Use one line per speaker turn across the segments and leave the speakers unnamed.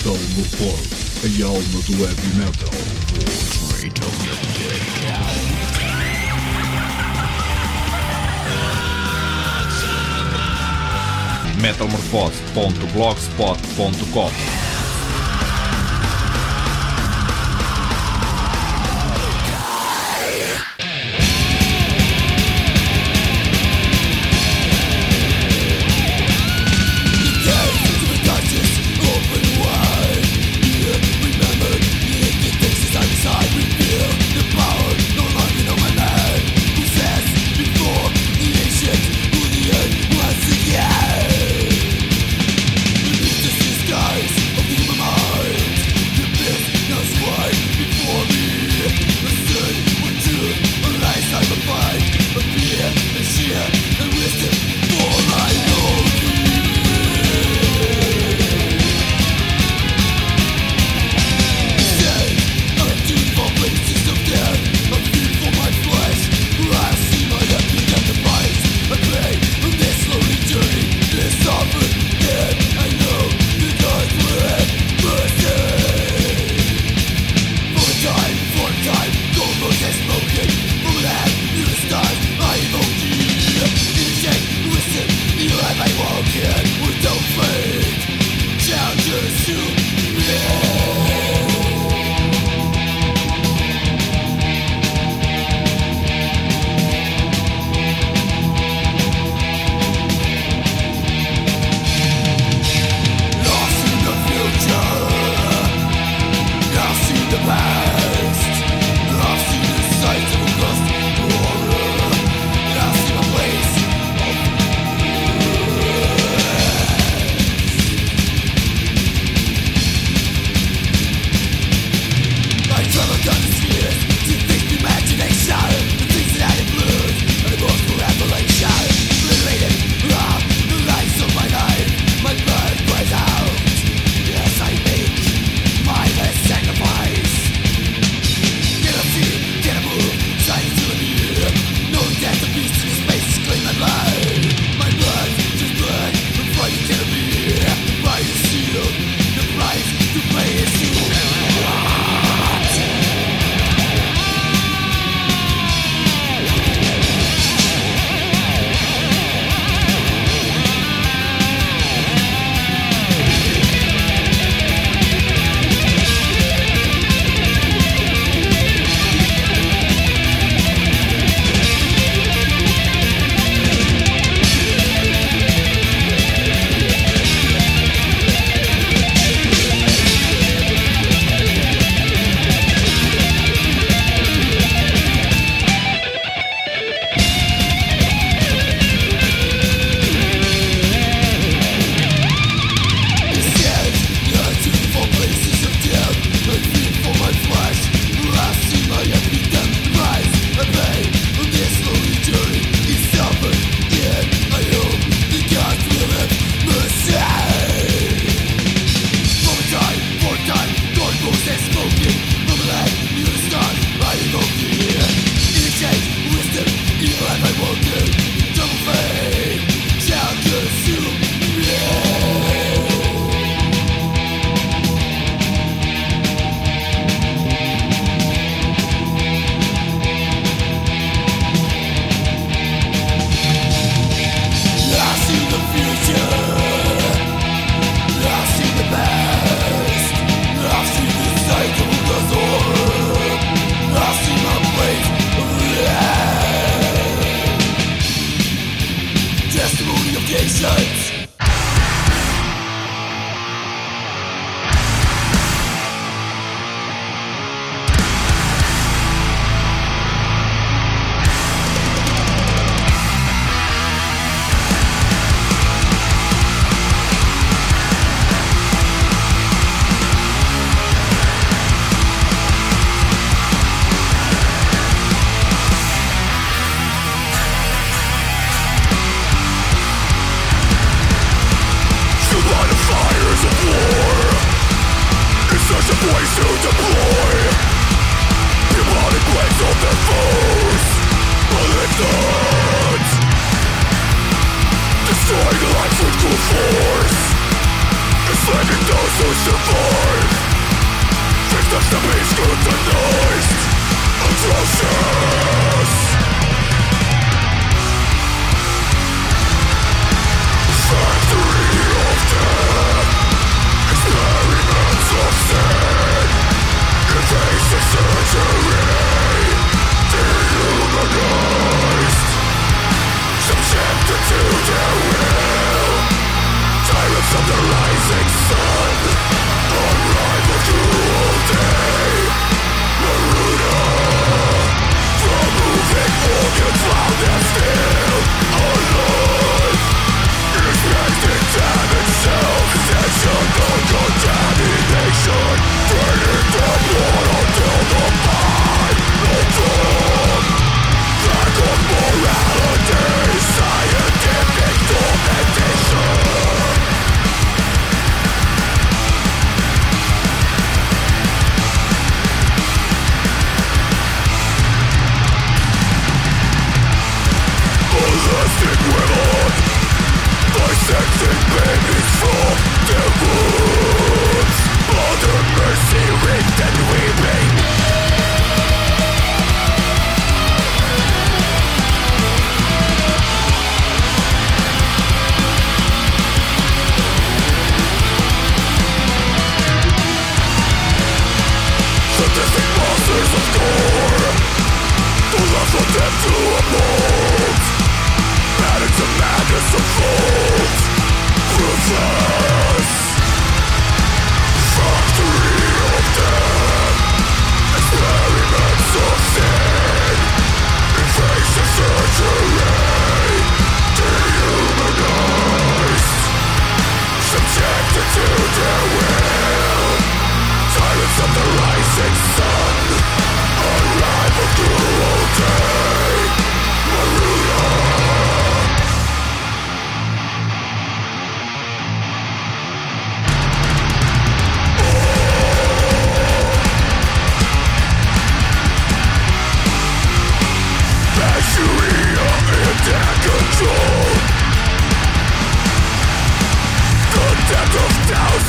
Metal no Pod, a alma do heavy metal.
metalmorfose.blogspot.com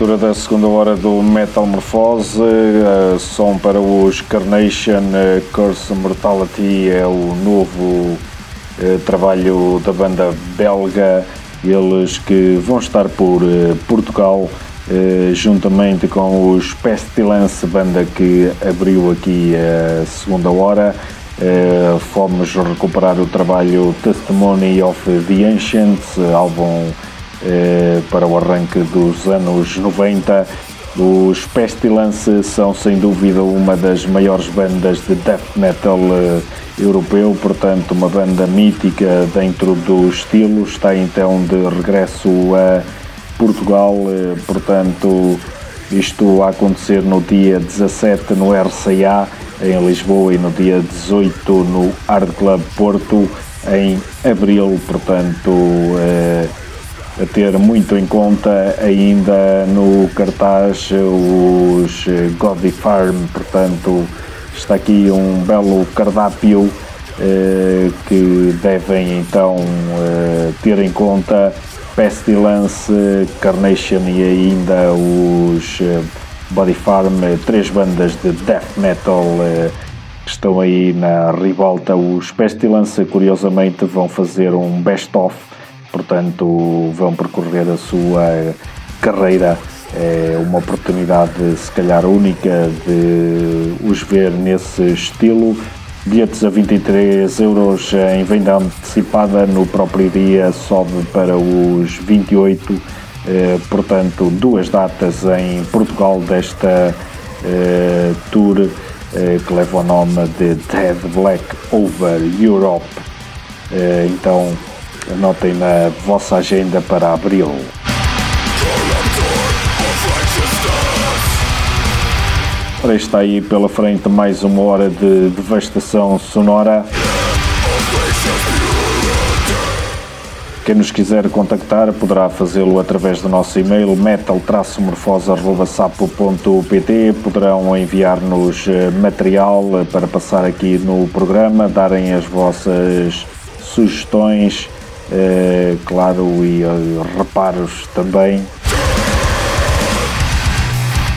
abertura da segunda hora do Metal Morphose, uh, som para os Carnation uh, Curse Mortality é o novo uh, trabalho da banda belga, eles que vão estar por Portugal, juntamente com os Pestilence, banda que abriu aqui a segunda hora. Fomos recuperar o trabalho Testimony of the Ancients, álbum eh, para o arranque dos anos 90. Os Pestilence são sem dúvida uma das maiores bandas de death metal eh, europeu, portanto, uma banda mítica dentro do estilo. Está então de regresso a Portugal, eh, portanto, isto a acontecer no dia 17 no RCA em Lisboa e no dia 18 no Hard Club Porto em abril, portanto a ter muito em conta ainda no cartaz os Godly Farm, portanto está aqui um belo cardápio eh, que devem então eh, ter em conta Pestilence, Carnation e ainda os eh, Body Farm, três bandas de death metal eh, que estão aí na ribalta. Os Pestilence, curiosamente, vão fazer um best-of portanto vão percorrer a sua carreira. É uma oportunidade, se calhar, única de os ver nesse estilo. bilhetes a 23 euros em venda antecipada no próprio dia sobe para os 28, eh, portanto duas datas em Portugal desta eh, tour eh, que leva o nome de Dead Black Over Europe. Eh, então anotem na vossa agenda para abril. Ora, está aí pela frente mais uma hora de devastação sonora. Quem nos quiser contactar poderá fazê-lo através do nosso e-mail metal-morfosa.sapo.pt Poderão enviar-nos eh, material para passar aqui no programa, darem as vossas sugestões, eh, claro, e eh, reparos também.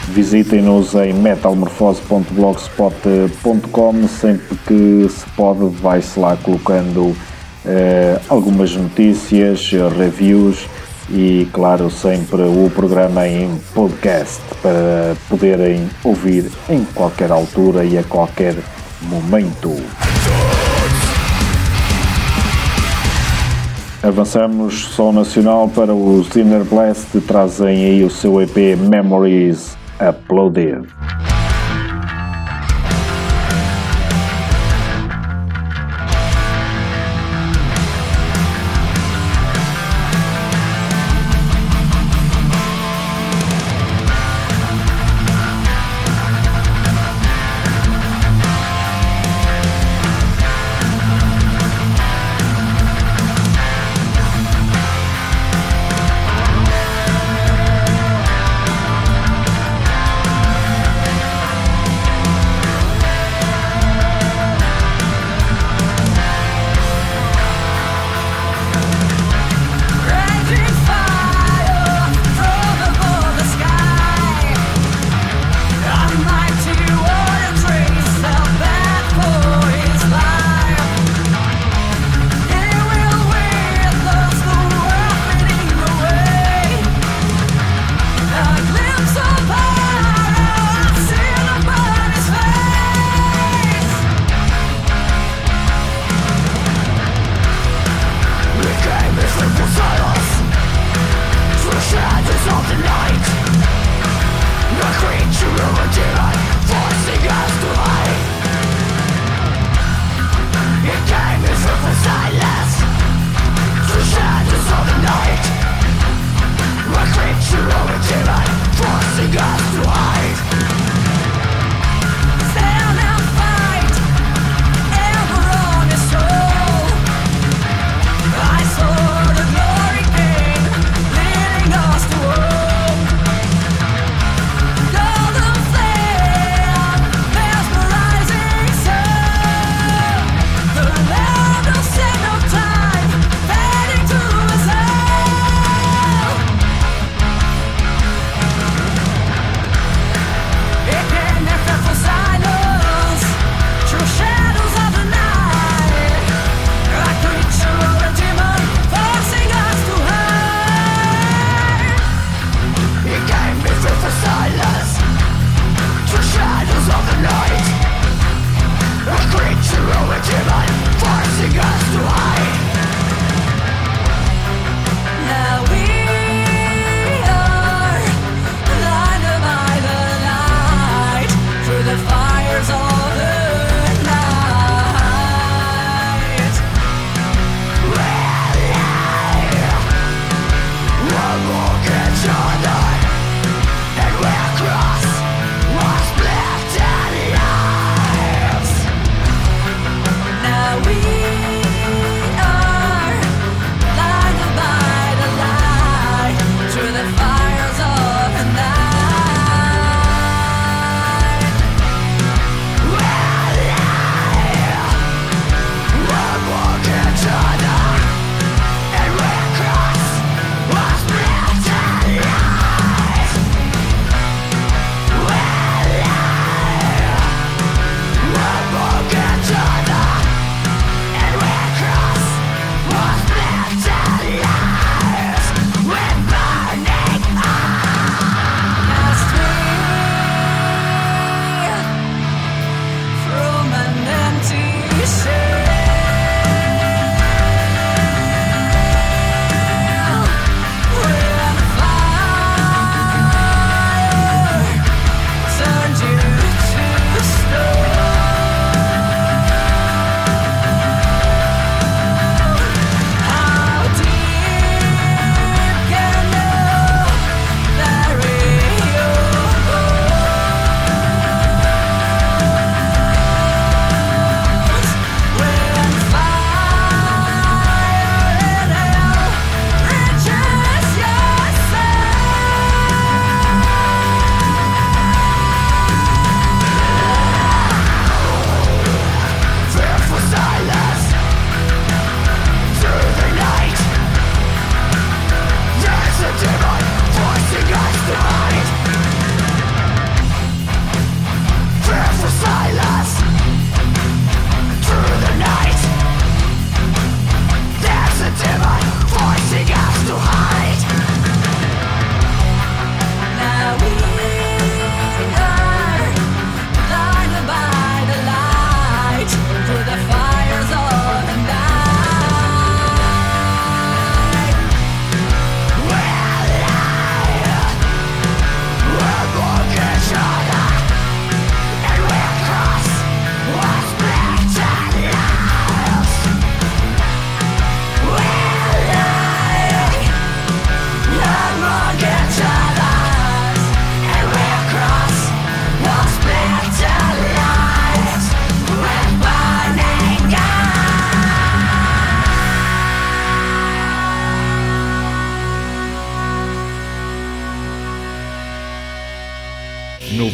Visitem-nos em metalmorfose.blogspot.com sempre que se pode vai-se lá colocando eh, algumas notícias, reviews e claro sempre o programa em podcast para poderem ouvir em qualquer altura e a qualquer momento. Avançamos som nacional para os Inner Blast, trazem aí o seu EP Memories uploaded.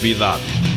Navidad.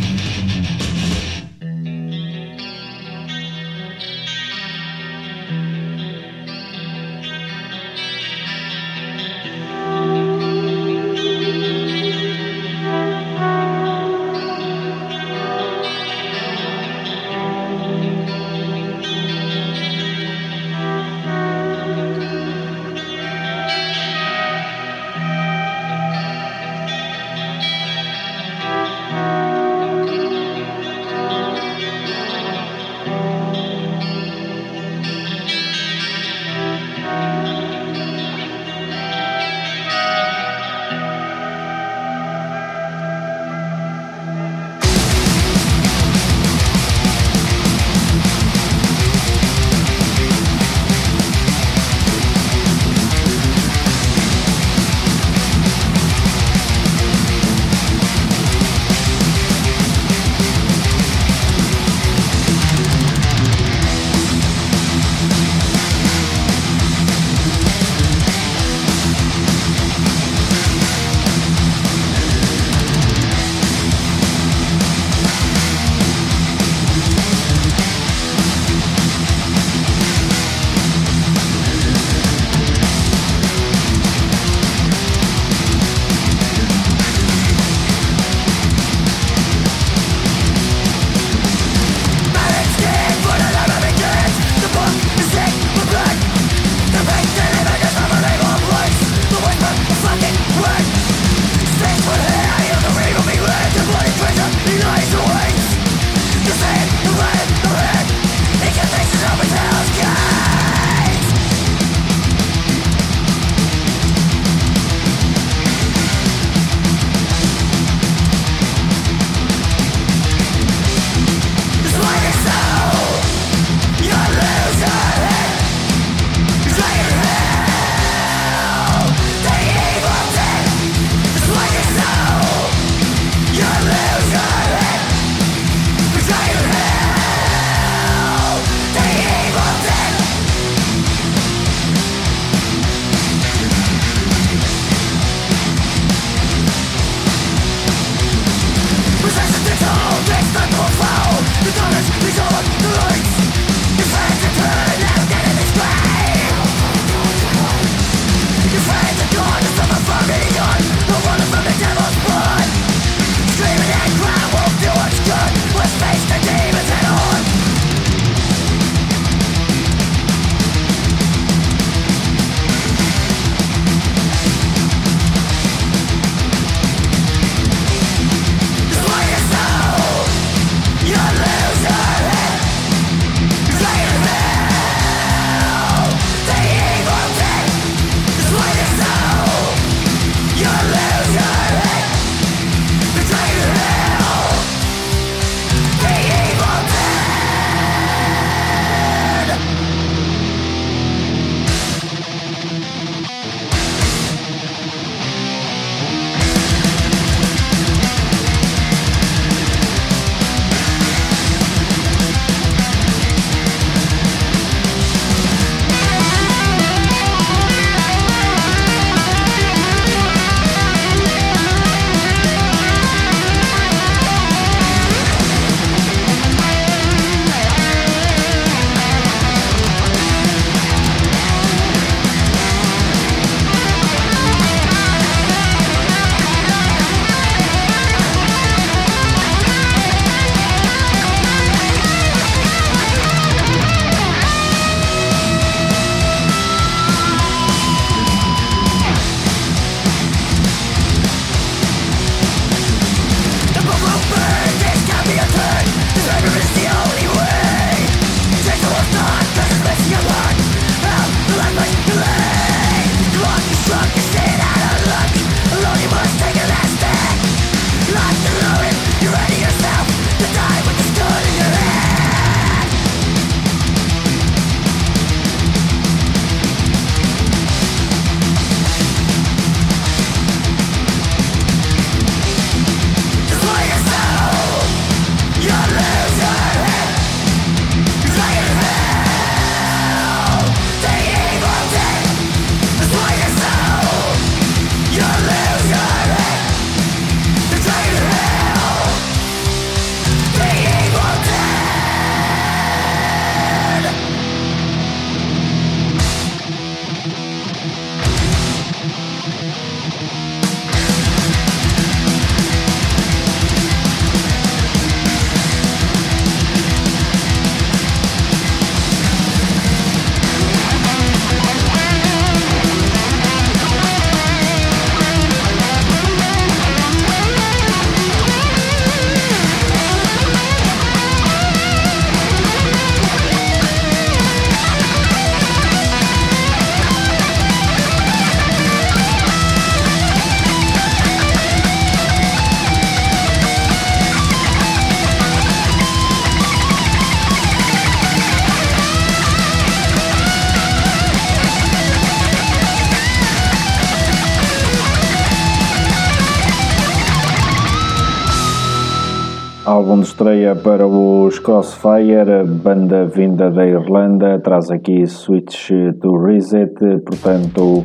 Álbum de estreia para os Crossfire, banda vinda da Irlanda, traz aqui Switch to Reset, portanto,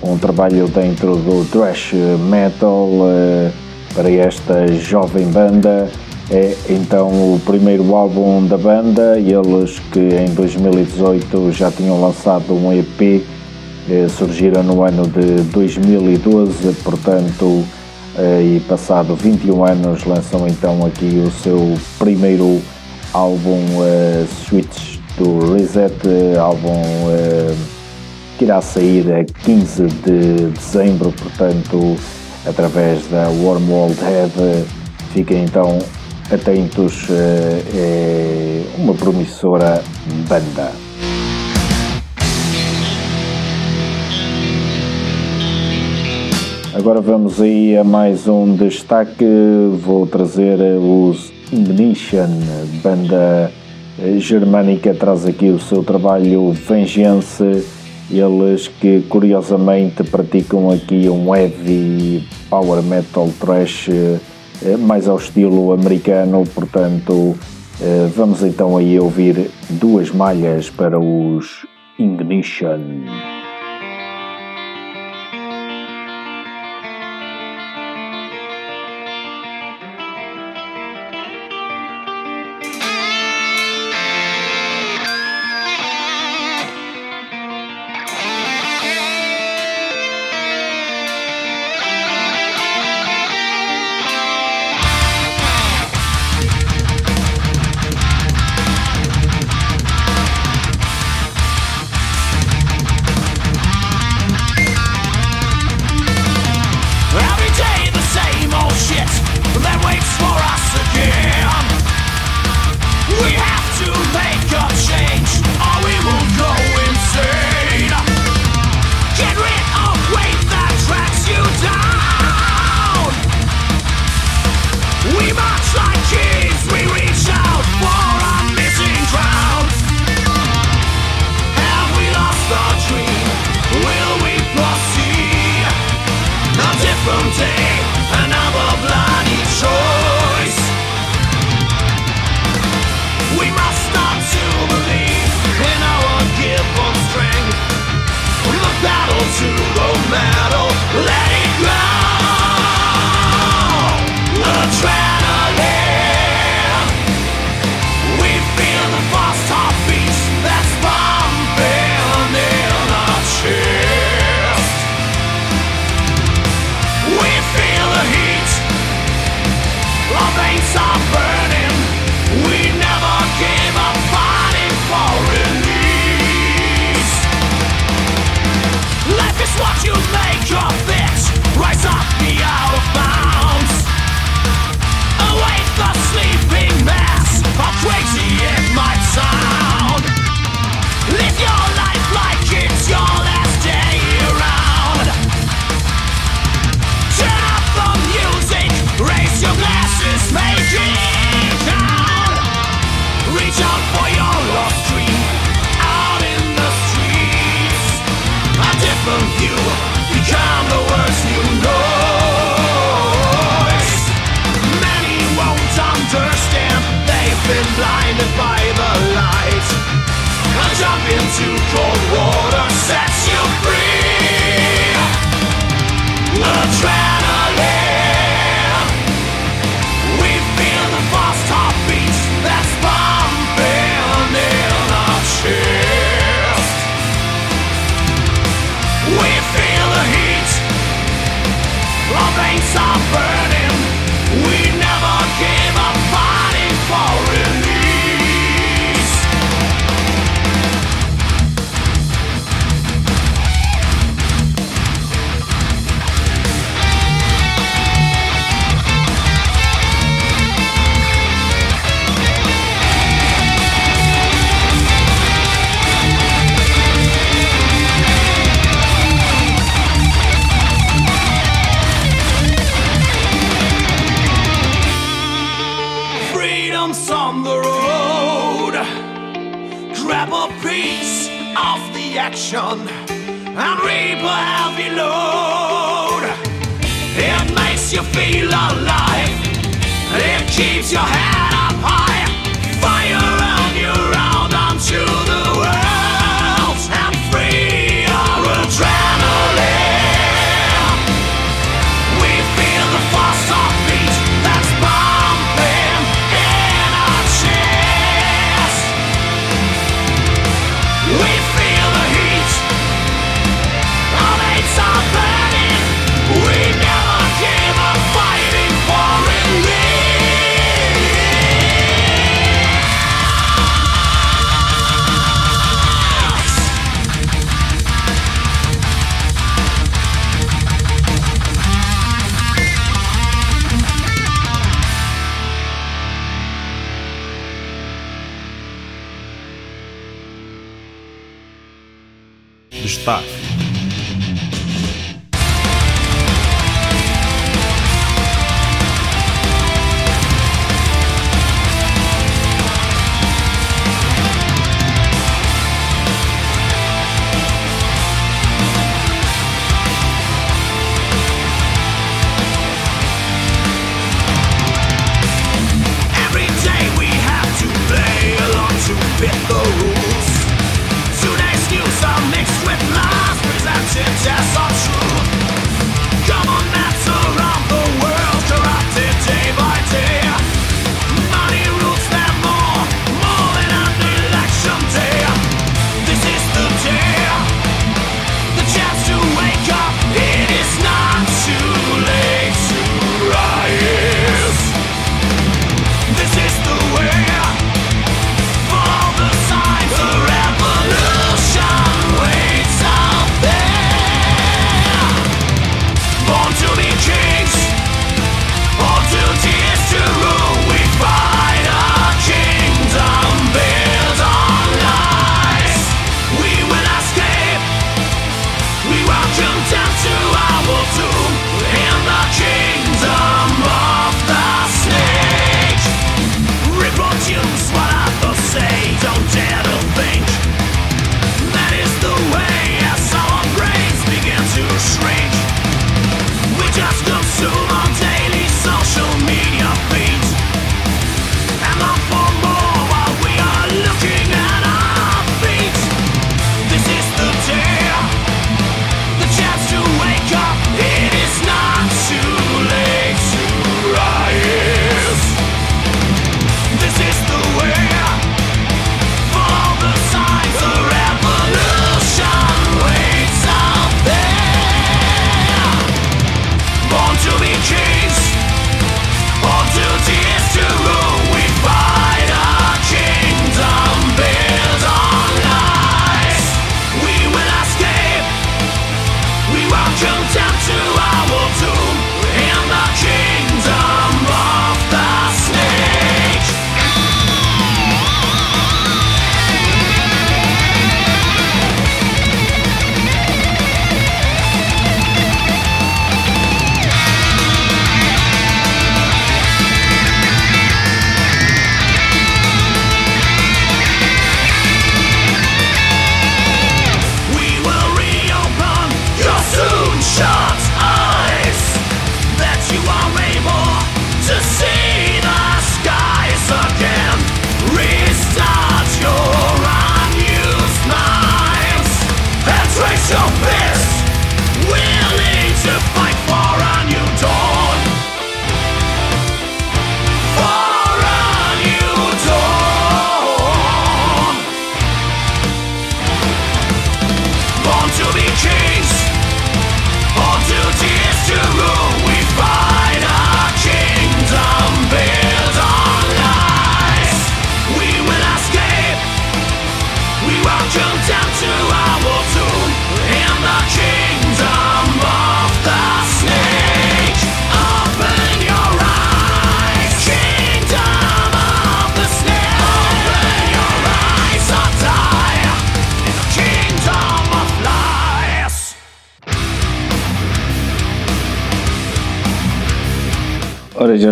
um trabalho dentro do thrash metal eh, para esta jovem banda. É então o primeiro álbum da banda, eles que em 2018 já tinham lançado um EP, eh, surgiram no ano de 2012, portanto e passado 21 anos lançam então aqui o seu primeiro álbum uh, Switch to Reset, álbum uh, que irá sair a 15 de dezembro, portanto através da Wormwold Head. Fiquem então atentos, é uma promissora banda. Agora vamos aí a mais um destaque. Vou trazer os Ignition, banda germânica, traz aqui o seu trabalho Vengeance. Eles que curiosamente praticam aqui um heavy power metal trash eh, mais ao estilo americano, portanto eh, vamos então aí ouvir duas malhas para os Ignition.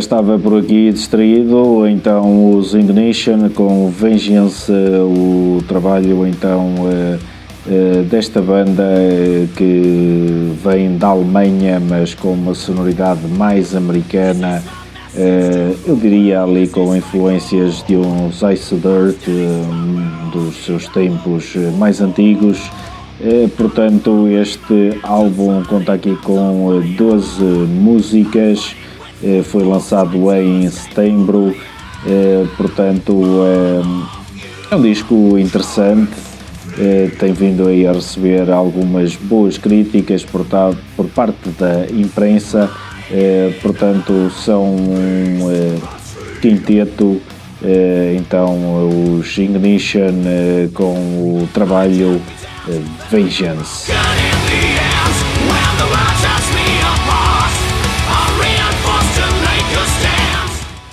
Estava por aqui distraído, então os Ignition com Vengeance, o trabalho então eh, eh, desta banda eh, que vem da Alemanha, mas com uma sonoridade mais americana, eu diria ali com influências de uns Ice Dirt, dos seus tempos mais antigos. Portanto, este álbum conta aqui com 12 músicas, foi lançado em setembro, portanto, é um disco interessante eh, tem vindo aí a receber algumas boas críticas por, por parte da imprensa, eh, portanto são um eh, quinteto, então os Ignition com o trabalho Vengeance.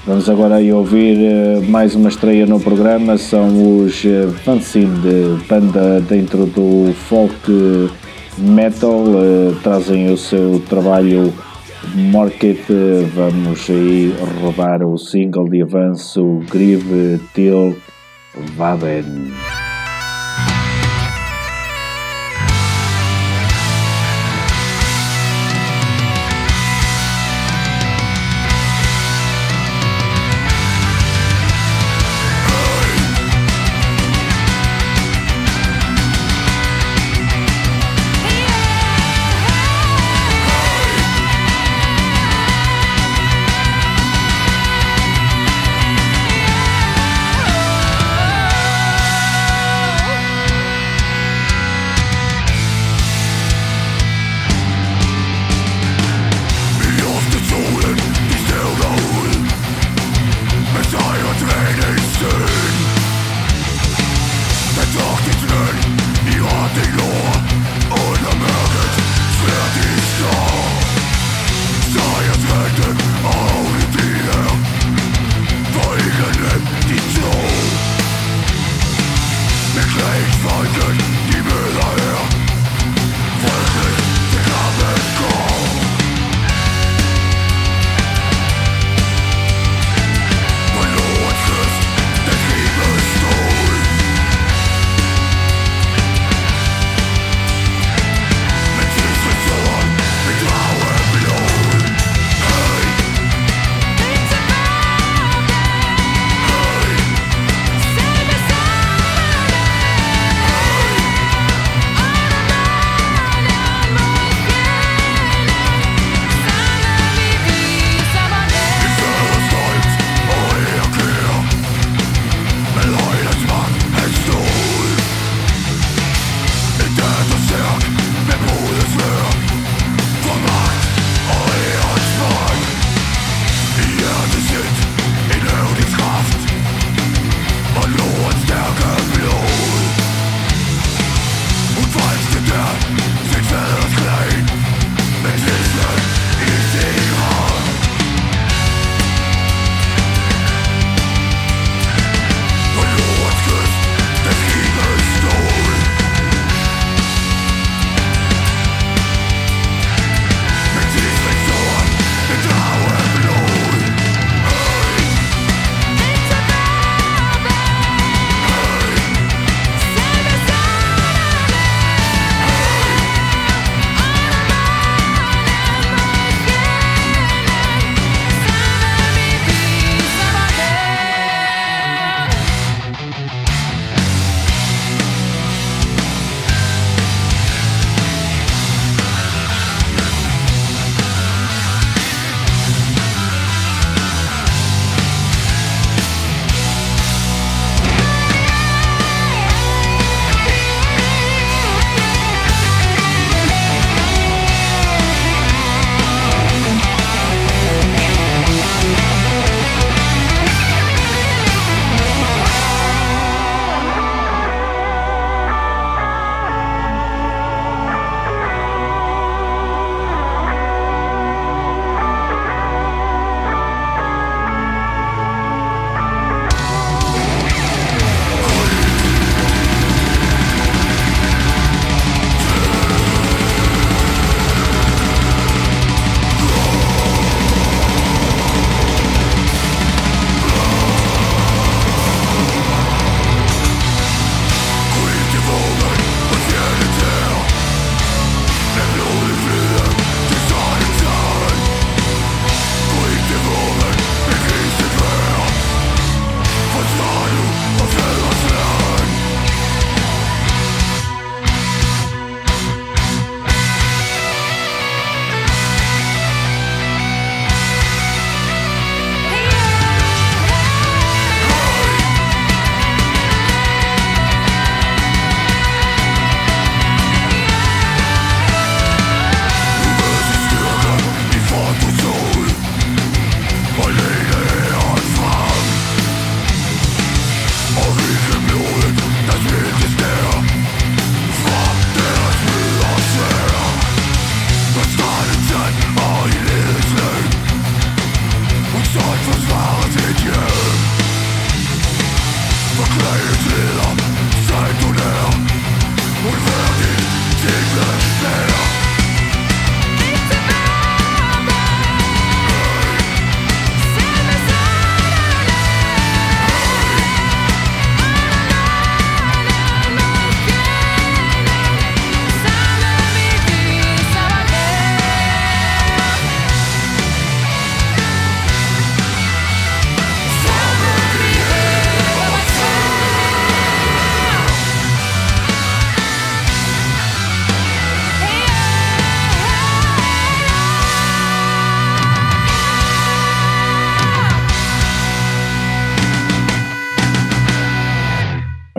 Vamos agora aí ouvir uh, mais uma estreia no programa, são os uh, de banda dentro do folk metal, uh, trazem o seu trabalho Market, vamos aí rodar o single de avanço Grieve Till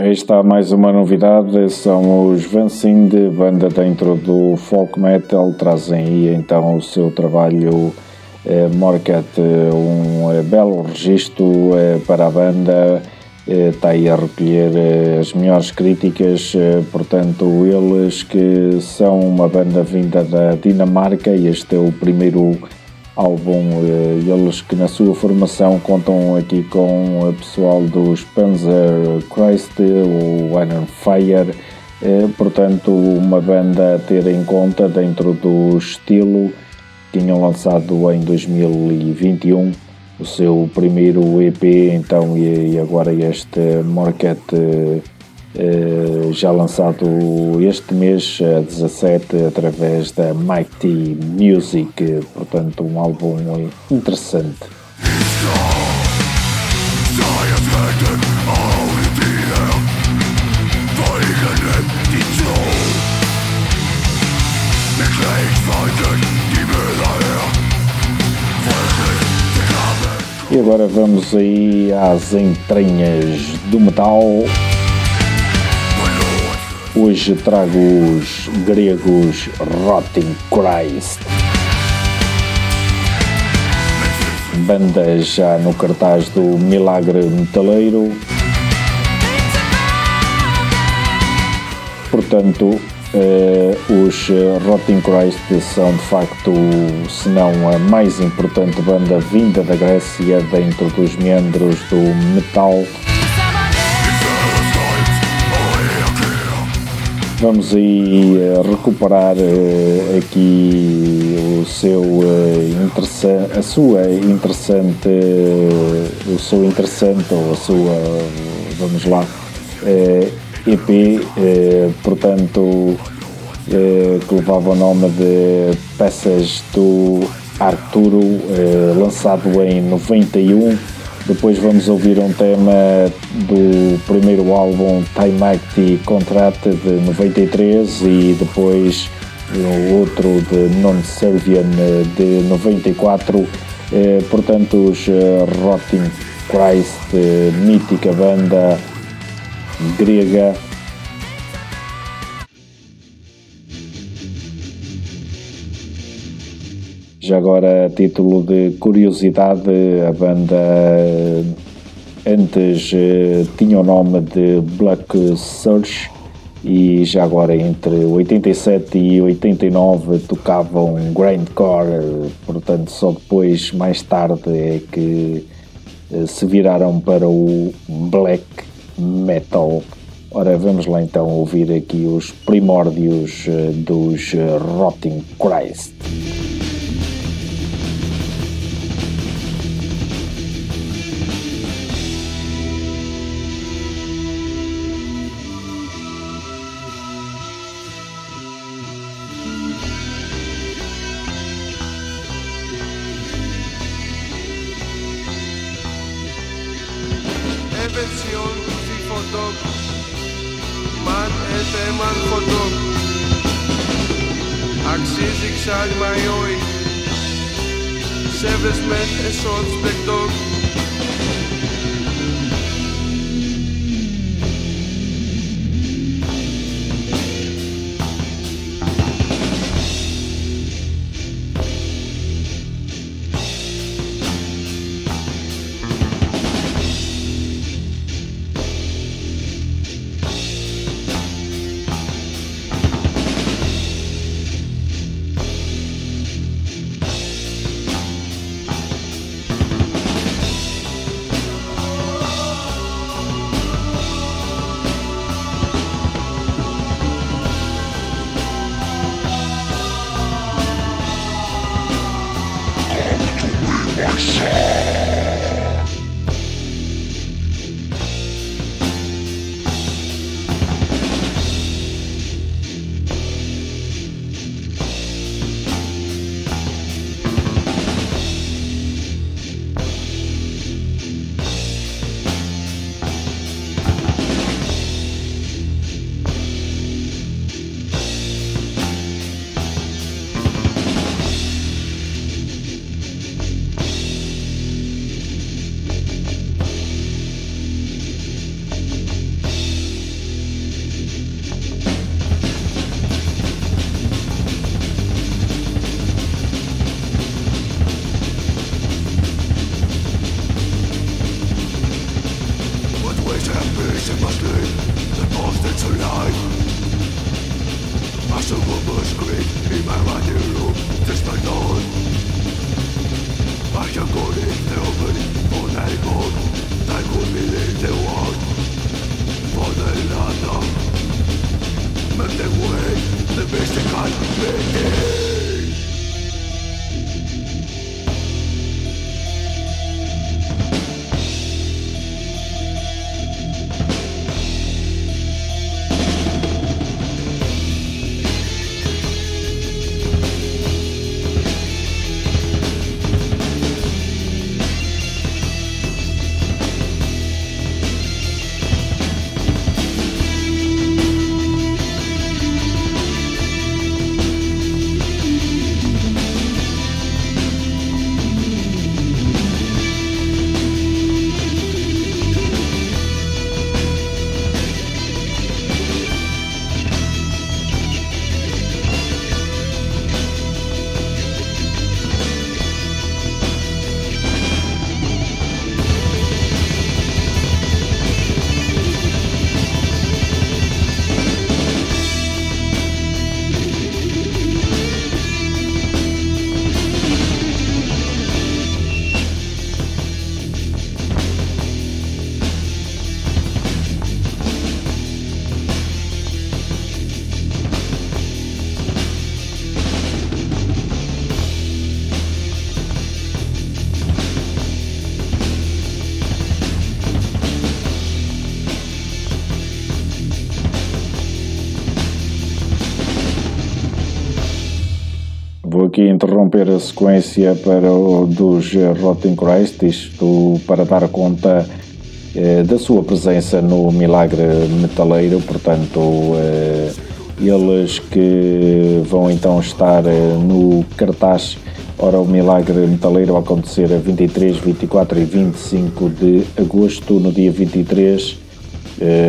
Vaden. está mais uma novidade, são os Vancing, banda dentro do folk metal, trazem aí então o seu trabalho eh, um eh, belo registro eh, para a banda, está aí a recolher as melhores críticas, portanto eles que são uma banda vinda da Dinamarca e este é o primeiro álbum, eh, eles que na sua formação contam aqui com o pessoal dos Panzer Christ, o Iron Fire, eh, portanto uma banda a ter em conta dentro do estilo, tinham lançado em 2021 o seu primeiro EP, então e agora este Market eh, já lançado este mês, a 17, através da Mighty Music, portanto, um álbum interessante. E agora vamos aí às entranhas do metal. Hoje trago os gregos Rotting Christ. Banda já no cartaz do Milagre Metaleiro. Portanto, eh, os Rotting Christ são de facto, se não a mais importante banda vinda da Grécia dentro dos meandros do metal. Vamos aí recuperar uh, aqui o seu uh, interessante, a sua interessante, o seu interessante ou a sua, vamos lá, EP, portanto, que levava o nome de Peças do Arturo, lançado em 91 depois vamos ouvir um tema do primeiro álbum Time Act Contract de 93 e depois o outro de Non-Servian de 94. Eh, portanto, os eh, Rotting Christ, eh, mítica banda grega Já agora, a título de curiosidade, a banda antes eh, tinha o nome de Black Search e já agora entre 87 e 89 tocavam grindcore, portanto só depois, mais tarde, é que eh, se viraram para o black metal. Ora, vamos lá então ouvir aqui os primórdios eh, dos Rotting Christ. Interromper a sequência para o dos Rotten Christ, isto para dar conta eh, da sua presença no Milagre Metaleiro, portanto, eh, eles que vão então estar eh, no cartaz. Ora, o Milagre Metaleiro vai acontecer a 23, 24 e 25 de agosto. No dia 23 eh,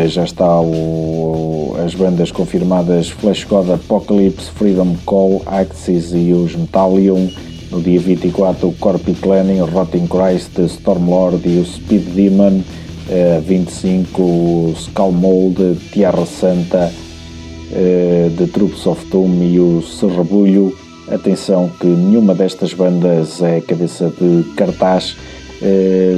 já está o, as bandas confirmadas Flash God, Apocalypse, Freedom Call, Axis e os Metallium. No dia 24 o Corpi Clanning, Rotting Christ, Stormlord e o Speed Demon. 25 eh, o Skull Mold, Tierra Santa, uh, The Troops of Doom e o Serrabulho. Atenção que nenhuma destas bandas é cabeça de cartaz eh,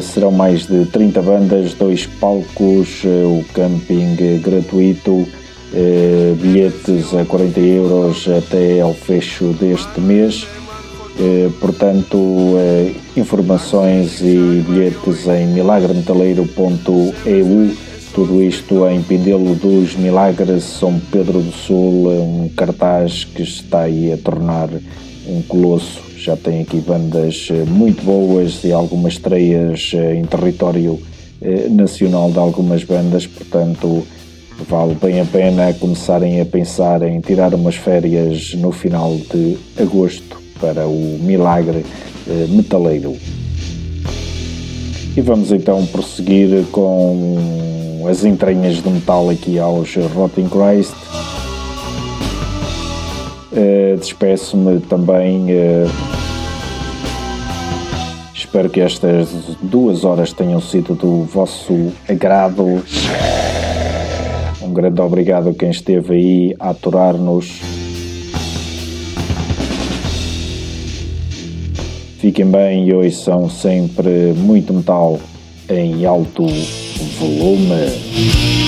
serão mais de 30 bandas, dois palcos, eh, o camping gratuito, eh, bilhetes a 40 euros até ao fecho deste mês. portanto, informações e bilhetes em milagremetaleiro.eu. Tudo isto em Pindelo dos Milagres, São Pedro do Sul, um cartaz que está aí a tornar um colosso já tem aqui bandas eh, muito boas e algumas estreias eh, em território eh, nacional de algumas bandas, portanto vale bem a pena começarem a pensar em tirar umas férias no final de agosto para o Milagre Metaleiro. E vamos então prosseguir com as entranhas de metal aqui aos Rotting Christ. Despeço-me também Espero que estas duas horas tenham sido do vosso agrado. Um grande obrigado a quem esteve aí a aturar-nos. Fiquem bem e hoje são sempre muito metal em alto volume.